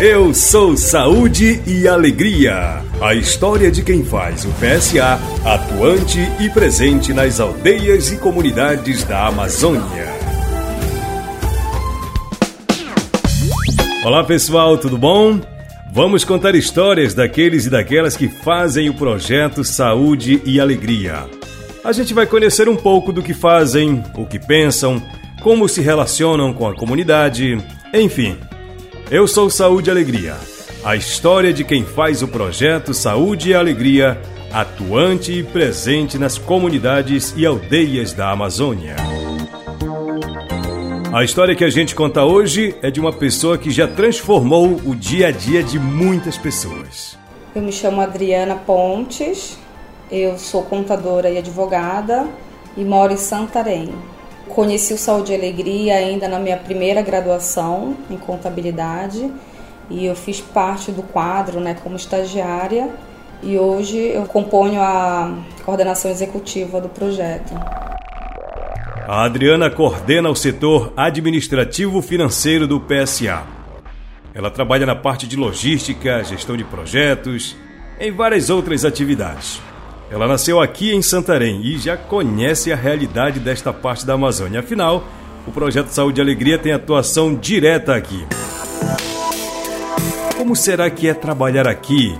Eu sou Saúde e Alegria. A história de quem faz o PSA, atuante e presente nas aldeias e comunidades da Amazônia. Olá pessoal, tudo bom? Vamos contar histórias daqueles e daquelas que fazem o projeto Saúde e Alegria. A gente vai conhecer um pouco do que fazem, o que pensam, como se relacionam com a comunidade, enfim. Eu sou Saúde e Alegria, a história de quem faz o projeto Saúde e Alegria, atuante e presente nas comunidades e aldeias da Amazônia. A história que a gente conta hoje é de uma pessoa que já transformou o dia a dia de muitas pessoas. Eu me chamo Adriana Pontes, eu sou contadora e advogada e moro em Santarém. Conheci o Saúde e Alegria ainda na minha primeira graduação em contabilidade e eu fiz parte do quadro né, como estagiária e hoje eu componho a coordenação executiva do projeto. A Adriana coordena o setor administrativo financeiro do PSA. Ela trabalha na parte de logística, gestão de projetos, em várias outras atividades. Ela nasceu aqui em Santarém e já conhece a realidade desta parte da Amazônia. Afinal, o projeto Saúde e Alegria tem atuação direta aqui. Como será que é trabalhar aqui?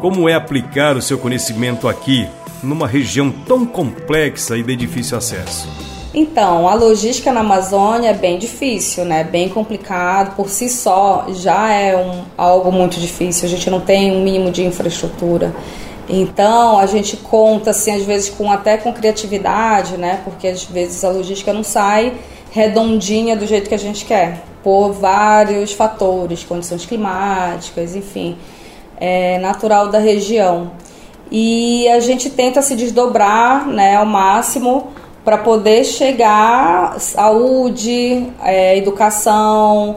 Como é aplicar o seu conhecimento aqui, numa região tão complexa e de difícil acesso? Então, a logística na Amazônia é bem difícil, né? Bem complicado. Por si só, já é um, algo muito difícil. A gente não tem um mínimo de infraestrutura. Então a gente conta assim às vezes com até com criatividade, né? Porque às vezes a logística não sai redondinha do jeito que a gente quer, por vários fatores, condições climáticas, enfim, é natural da região. E a gente tenta se desdobrar, né, ao máximo para poder chegar saúde, é, educação,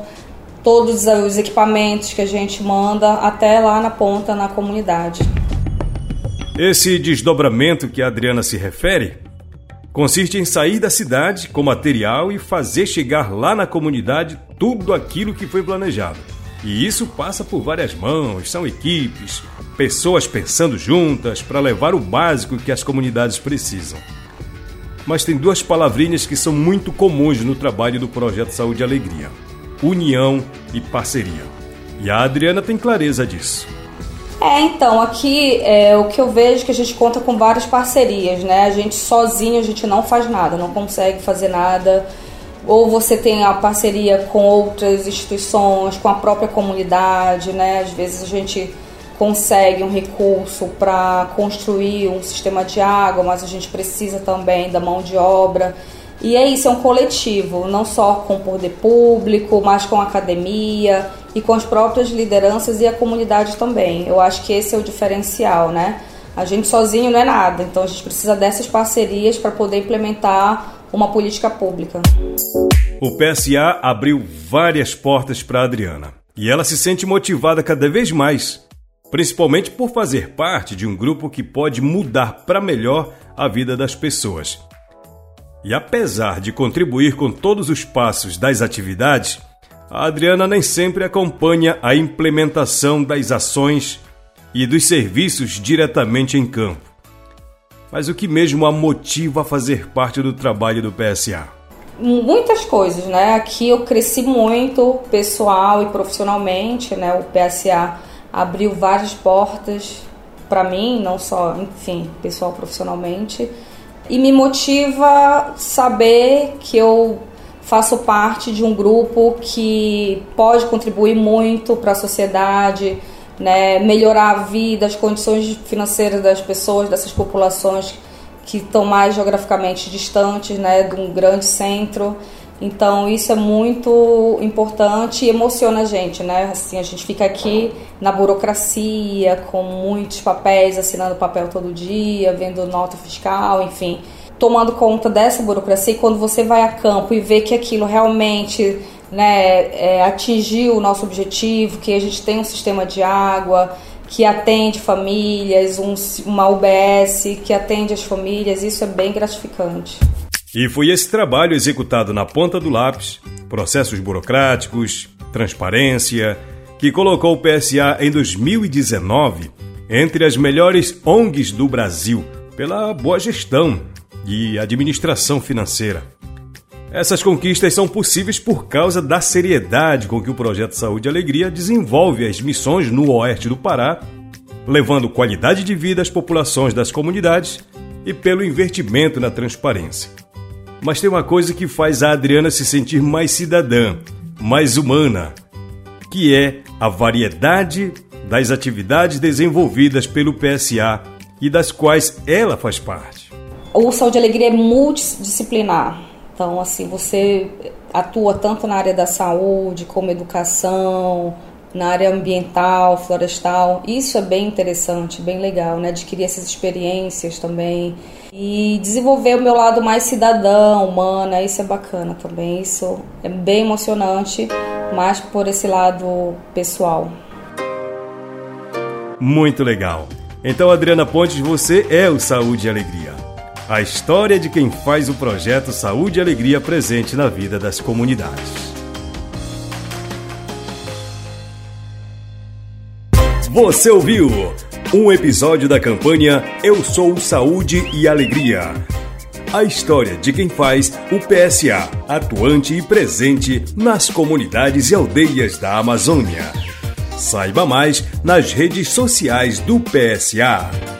todos os equipamentos que a gente manda até lá na ponta na comunidade. Esse desdobramento que a Adriana se refere consiste em sair da cidade com material e fazer chegar lá na comunidade tudo aquilo que foi planejado. E isso passa por várias mãos, são equipes, pessoas pensando juntas para levar o básico que as comunidades precisam. Mas tem duas palavrinhas que são muito comuns no trabalho do projeto Saúde e Alegria: união e parceria. E a Adriana tem clareza disso. É, então, aqui é, o que eu vejo é que a gente conta com várias parcerias, né? A gente sozinho a gente não faz nada, não consegue fazer nada. Ou você tem a parceria com outras instituições, com a própria comunidade, né? Às vezes a gente consegue um recurso para construir um sistema de água, mas a gente precisa também da mão de obra. E é isso, é um coletivo, não só com o poder público, mas com a academia e com as próprias lideranças e a comunidade também. Eu acho que esse é o diferencial, né? A gente sozinho não é nada, então a gente precisa dessas parcerias para poder implementar uma política pública. O PSA abriu várias portas para Adriana e ela se sente motivada cada vez mais, principalmente por fazer parte de um grupo que pode mudar para melhor a vida das pessoas. E apesar de contribuir com todos os passos das atividades, a Adriana nem sempre acompanha a implementação das ações e dos serviços diretamente em campo. Mas o que mesmo a motiva a fazer parte do trabalho do PSA? Muitas coisas, né? Aqui eu cresci muito pessoal e profissionalmente, né? O PSA abriu várias portas para mim, não só, enfim, pessoal profissionalmente. E me motiva saber que eu faço parte de um grupo que pode contribuir muito para a sociedade, né, melhorar a vida, as condições financeiras das pessoas, dessas populações que estão mais geograficamente distantes né, de um grande centro. Então isso é muito importante e emociona a gente, né? Assim, a gente fica aqui na burocracia, com muitos papéis, assinando papel todo dia, vendo nota fiscal, enfim tomando conta dessa burocracia e quando você vai a campo e vê que aquilo realmente né, é, atingiu o nosso objetivo, que a gente tem um sistema de água que atende famílias, um, uma UBS que atende as famílias, isso é bem gratificante. E foi esse trabalho executado na ponta do lápis, processos burocráticos, transparência que colocou o PSA em 2019 entre as melhores ONGs do Brasil pela boa gestão e administração financeira. Essas conquistas são possíveis por causa da seriedade com que o projeto Saúde e Alegria desenvolve as missões no oeste do Pará, levando qualidade de vida às populações das comunidades e pelo investimento na transparência. Mas tem uma coisa que faz a Adriana se sentir mais cidadã, mais humana, que é a variedade das atividades desenvolvidas pelo PSA e das quais ela faz parte. O Saúde e Alegria é multidisciplinar. Então, assim, você atua tanto na área da saúde, como educação, na área ambiental, florestal. Isso é bem interessante, bem legal, né? Adquirir essas experiências também. E desenvolver o meu lado mais cidadão, humana, isso é bacana também. Isso é bem emocionante, mas por esse lado pessoal. Muito legal. Então, Adriana Pontes, você é o Saúde e Alegria a história de quem faz o projeto Saúde e Alegria presente na vida das comunidades. Você ouviu um episódio da campanha Eu Sou Saúde e Alegria. A história de quem faz o PSA, atuante e presente nas comunidades e aldeias da Amazônia. Saiba mais nas redes sociais do PSA.